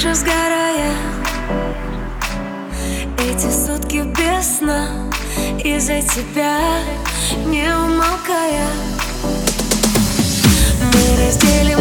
же сгорая. Эти сутки без сна Из-за тебя не умолкая. Мы разделим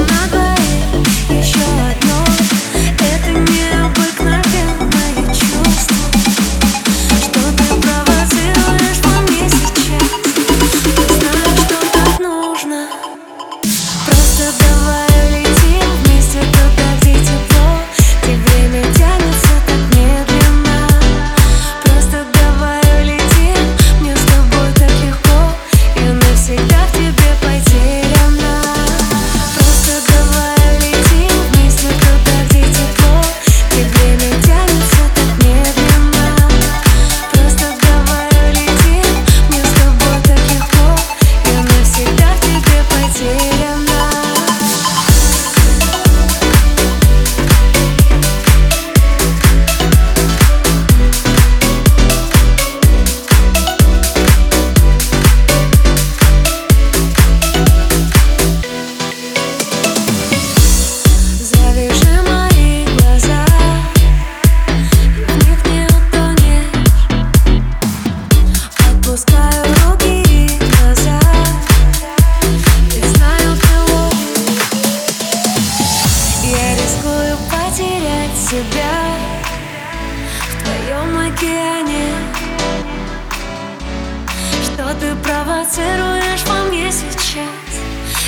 провоцируешь во мне сейчас.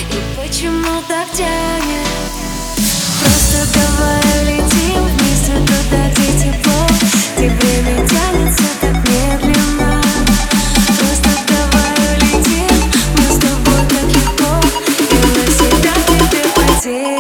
И почему так тянет? Просто давай летим вместе туда, где тепло. Где время тянется так медленно. Просто давай летим, мы с тобой так легко. И навсегда тебе потеряю